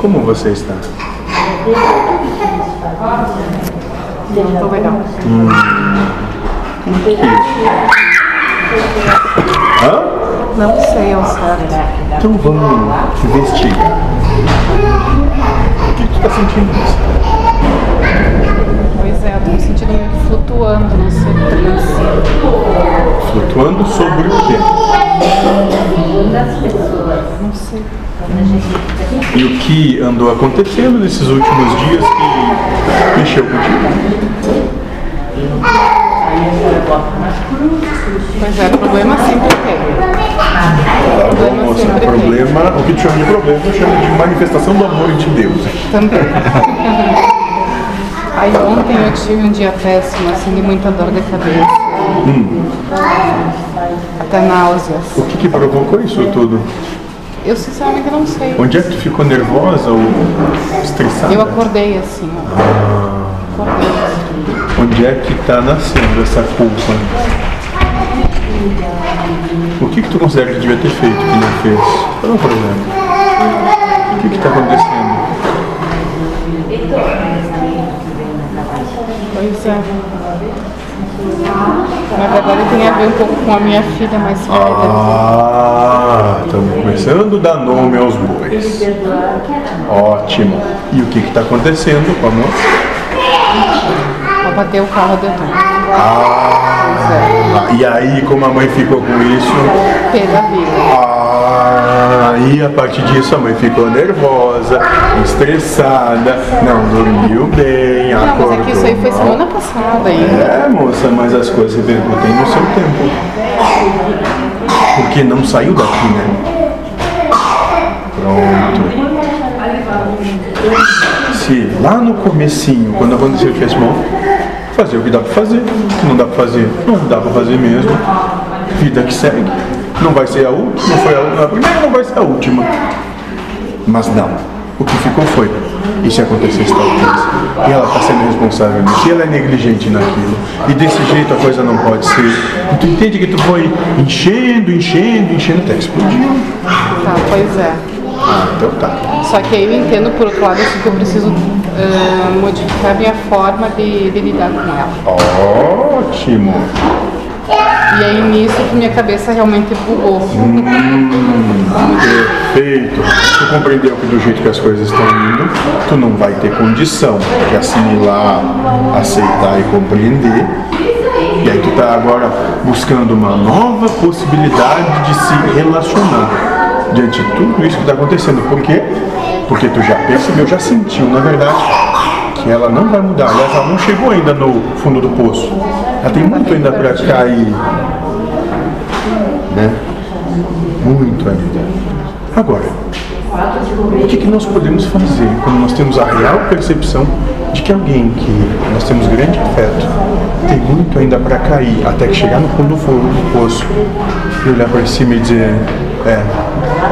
como você está? Tô legal. Hã? Não sei ao certo. Então vamos investigar. O que tu tá sentindo? Pois é, eu tô me sentindo meio que flutuando, não sei trans. Flutuando sobre o quê? Não sei. E o que andou acontecendo nesses últimos dias que mexeu contigo? Pois é, problema sempre tem. Tá bom, Problema moça. sempre tem. Problema, o que tu chama de problema, eu chamo de manifestação do amor de Deus. Também. Aí ontem eu tive um dia péssimo, assim, de muita dor de cabeça. Até náuseas. O que, que provocou isso tudo? Eu sinceramente não sei. Onde é que tu ficou nervosa ou estressada? Eu acordei assim, ó. Acordei assim. Onde é que está nascendo essa culpa? O que, que tu considera que devia ter feito que não fez? Qual é o problema? O que está acontecendo? Pois é. Na verdade tem a ver um pouco com a minha filha mais velha. Ah, estamos começando a dar nome aos bois. Ótimo. E o que está acontecendo com a moça? Ela bateu o carro de novo. Ah, e aí, como a mãe ficou com isso, Pé da vida. Ah, e a partir disso a mãe ficou nervosa, estressada, não dormiu bem, Não, acordou. mas é que isso aí foi mal. semana passada ainda. É, moça, mas as coisas repercutem no seu tempo. Porque não saiu daqui, né? Pronto. Se lá no comecinho, quando aconteceu, fez bom, fazer o que dá pra fazer. Não dá pra fazer, não dá pra fazer mesmo. Vida que segue. Não vai ser a última, não foi a, a primeira, não vai ser a última. Mas não. O que ficou foi. E se acontecesse tal coisa? E ela está sendo responsável nisso. E ela é negligente naquilo. E desse jeito a coisa não pode ser. E tu entende que tu foi enchendo, enchendo, enchendo até explodiu. Tá, pois é. Ah, então tá. Só que aí eu entendo por outro lado assim, que eu preciso ah, modificar a minha forma de, de lidar com ela. Ótimo. E aí nisso que minha cabeça realmente bugou. Perfeito. Tu compreendeu que do jeito que as coisas estão indo, tu não vai ter condição de assimilar, aceitar e compreender. E aí tu tá agora buscando uma nova possibilidade de se relacionar diante de tudo isso que está acontecendo. Por quê? Porque tu já percebeu, já sentiu, na verdade, que ela não vai mudar. Aliás, ela não chegou ainda no fundo do poço. Ela tem muito ainda para cair. Né? Muito ainda. Agora, o que, que nós podemos fazer quando nós temos a real percepção de que alguém que nós temos grande afeto tem muito ainda para cair até que chegar no fundo do poço e olhar para cima e dizer: É,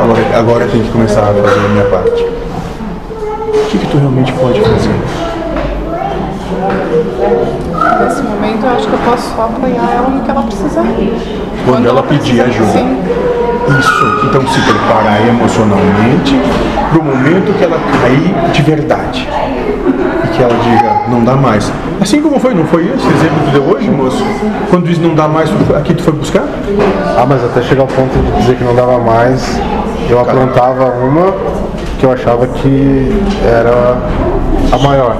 agora, agora tenho que começar a fazer a minha parte. O que, que tu realmente pode fazer? Nesse momento eu acho que eu posso só apoiar ela no que ela precisar. Quando ela pedir precisar, ajuda. Sim. Isso, então se preparar emocionalmente para o momento que ela cair de verdade. E que ela diga, não dá mais. Assim como foi, não foi esse exemplo que tu deu hoje, moço? Quando diz não dá mais, aqui tu foi buscar? Ah, mas até chegar ao ponto de dizer que não dava mais, eu aprontava uma que eu achava que era a maior.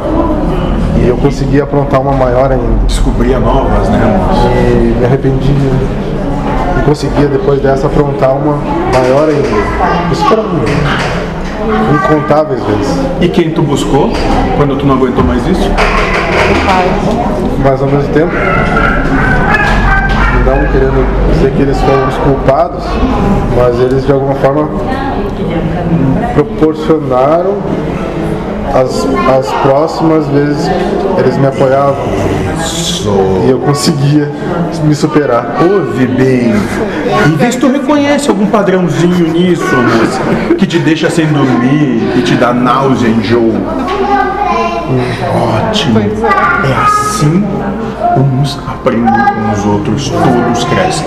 E eu consegui aprontar uma maior ainda. Descobria novas, né? E me arrependi. E conseguia depois dessa aprontar uma maior ainda. Isso para mim. Incontáveis vezes. E quem tu buscou quando tu não aguentou mais isso? O pai. Mas ao mesmo tempo, não querendo dizer que eles foram os culpados, mas eles de alguma forma proporcionaram as, as próximas vezes eles me apoiavam e eu conseguia me superar. Ouve bem. E vê se tu reconhece algum padrãozinho nisso, moça, que te deixa sem dormir, que te dá náusea, enjoo. Ótimo. É assim uns aprendem com os outros, todos crescem.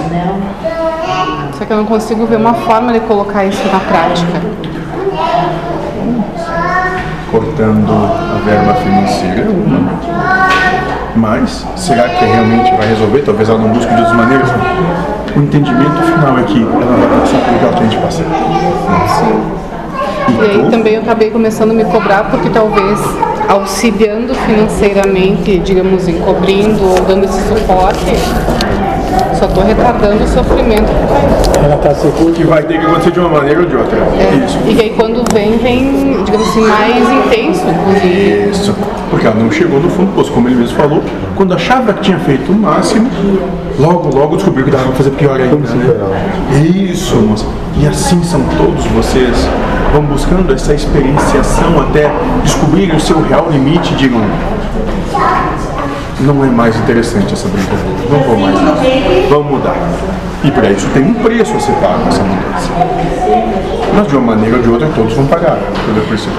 Só que eu não consigo ver uma forma de colocar isso na prática. Aproveitando a verba financeira. Mas, será que realmente vai resolver? Talvez ela não busque de outras maneiras. O entendimento final é que ela vai passar pelo que ela tem de passar. Sim. E aí também eu acabei começando a me cobrar porque talvez auxiliando financeiramente, digamos, encobrindo ou dando esse suporte, só estou retardando o sofrimento que vai. Ela tá segura. Que vai ter que acontecer de uma maneira ou de outra. É, Isso. E aí quando vem, vem, digamos assim, mais intenso, inclusive. Isso. Porque ela não chegou no fundo do poço, como ele mesmo falou, quando achava que tinha feito o máximo, logo, logo descobriu que dava pra fazer pior ainda. Né? Isso, moça. E assim são todos vocês. Vão buscando essa experienciação até descobrirem o seu real limite digam. Não é mais interessante essa brincadeira. Não vou mais. Vamos mudar. E para isso tem um preço a ser pago essa mudança. Mas de uma maneira ou de outra todos vão pagar pelo preço.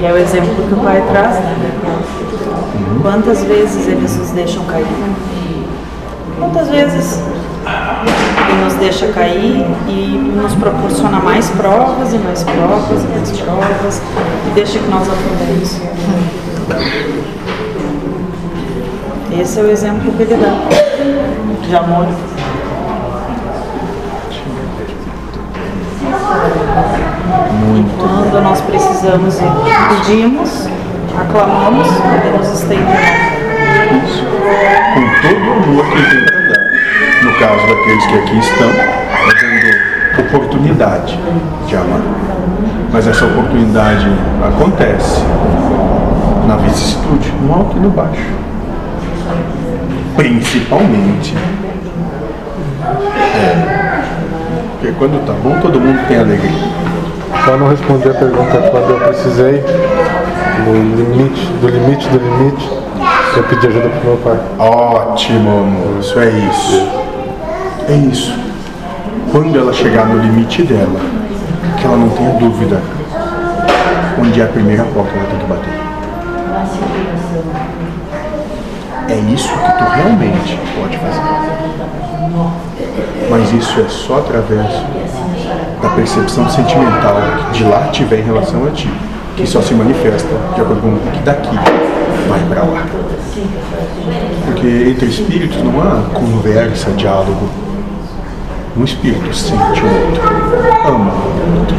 E é o exemplo que o pai traz, né? Quantas vezes eles nos deixam cair? Quantas vezes ele nos deixa cair e nos proporciona mais provas e mais provas e mais provas e deixa que nós afundemos. Esse é o exemplo que ele dá de amor. E quando nós precisamos e pedimos, aclamamos, ele nos estende. Com todo o amor que ele tem dar. No caso daqueles que aqui estão, é dando oportunidade de amar. Mas essa oportunidade acontece na vicissitude, no alto e no baixo. Principalmente. É. Porque quando tá bom, todo mundo tem alegria. Só não respondi a pergunta quando eu precisei, no limite, do limite do limite, eu pedi ajuda pro meu pai. Ótimo, amor. Isso é isso. É isso. Quando ela chegar no limite dela, que ela não tenha dúvida onde é a primeira porta que ela tem que bater. É isso que tu realmente pode fazer. Mas isso é só através da percepção sentimental que de lá tiver em relação a ti, que só se manifesta de acordo com o que daqui vai para lá. Porque entre espíritos não há conversa, diálogo. Um espírito sente o outro, ama o outro.